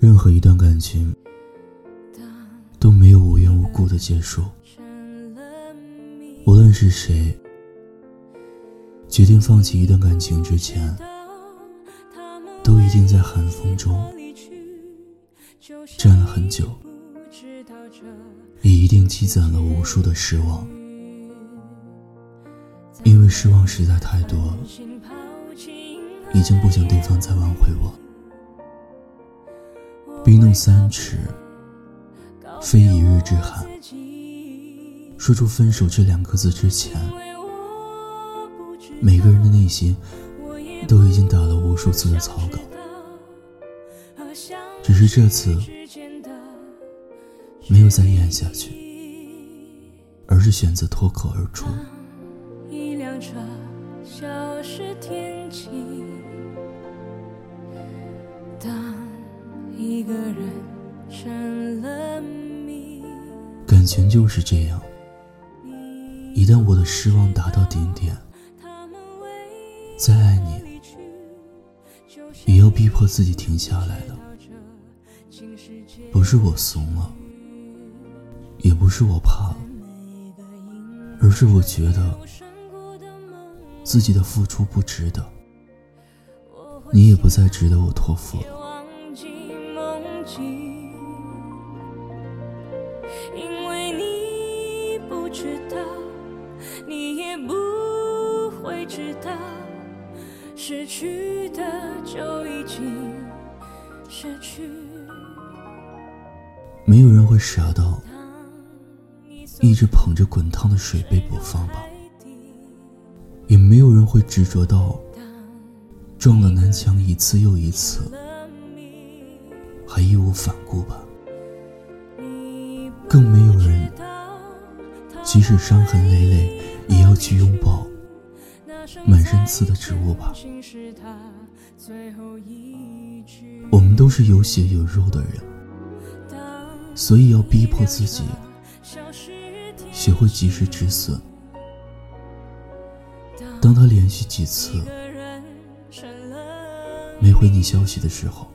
任何一段感情都没有无缘无故的结束。无论是谁决定放弃一段感情之前，都一定在寒风中，站了很久，也一定积攒了无数的失望。因为失望实在太多，心抛弃已经不想对方再挽回我。冰冻三尺，非一日之寒。说出分手这两个字之前，每个人的内心都已经打了无数次的草稿，只是这次没有再咽下去，而是选择脱口而出。一辆车消失天际，当一个人成了谜，感情就是这样，一旦我的失望达到顶点，再爱你，也要逼迫自己停下来了。不是我怂了，也不是我怕了，而是我觉得自己的付出不值得，你也不再值得我托付了。因为你不知道，你也不会知道，失去的就已经失去。没有人会傻到一直捧着滚烫的水杯不放吧，也没有人会执着到撞了南墙一次又一次，还义无反顾吧。更没有人，即使伤痕累累，也要去拥抱满身刺的植物吧。我们都是有血有肉的人，所以要逼迫自己学会及时止损。当当他连续几次没回你消息的时候，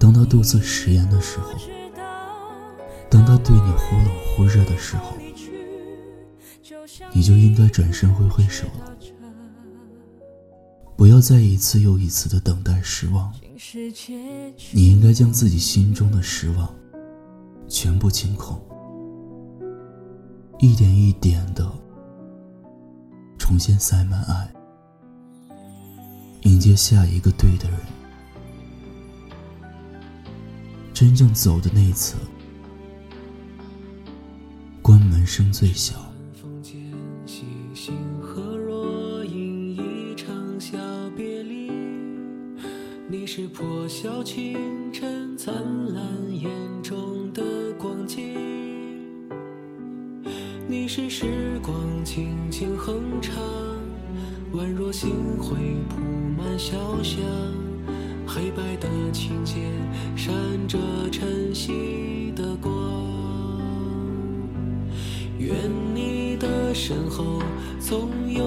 当他多次食言的时候，当他对你忽冷忽热的时候，你就应该转身挥挥手了，不要再一次又一次的等待失望。你应该将自己心中的失望全部清空，一点一点的重新塞满爱，迎接下一个对的人。真正走的那一次，关门声最小。风间细星河若影，一场小别离。你是破晓清晨灿烂眼中你是时光轻轻哼唱，宛若星辉铺满小巷。黑白的琴键闪着晨曦的光。愿你的身后总有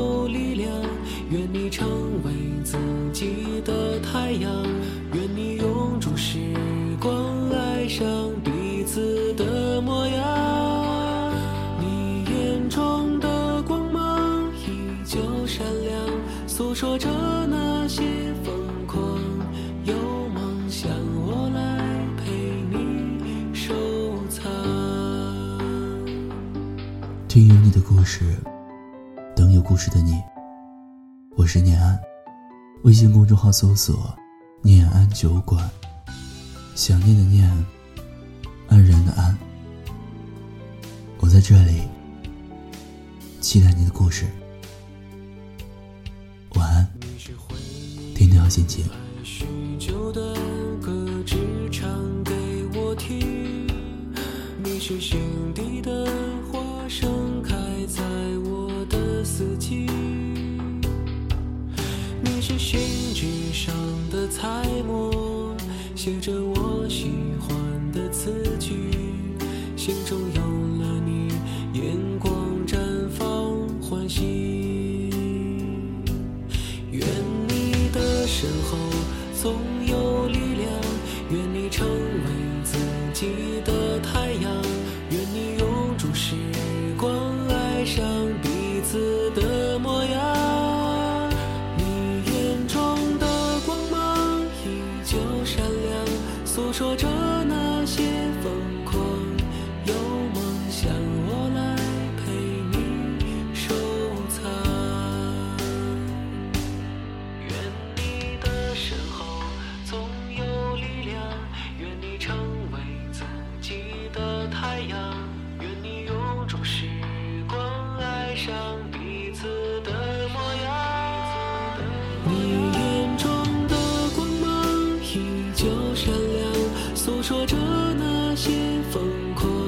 听有你的故事，等有故事的你。我是念安，微信公众号搜索“念安酒馆”，想念的念，安然的安。我在这里，期待你的故事。晚安，天天好心情。是心底的，盛开在我的四季。你是信纸上的彩墨，写着我喜欢的词句，心中。说着那些疯狂。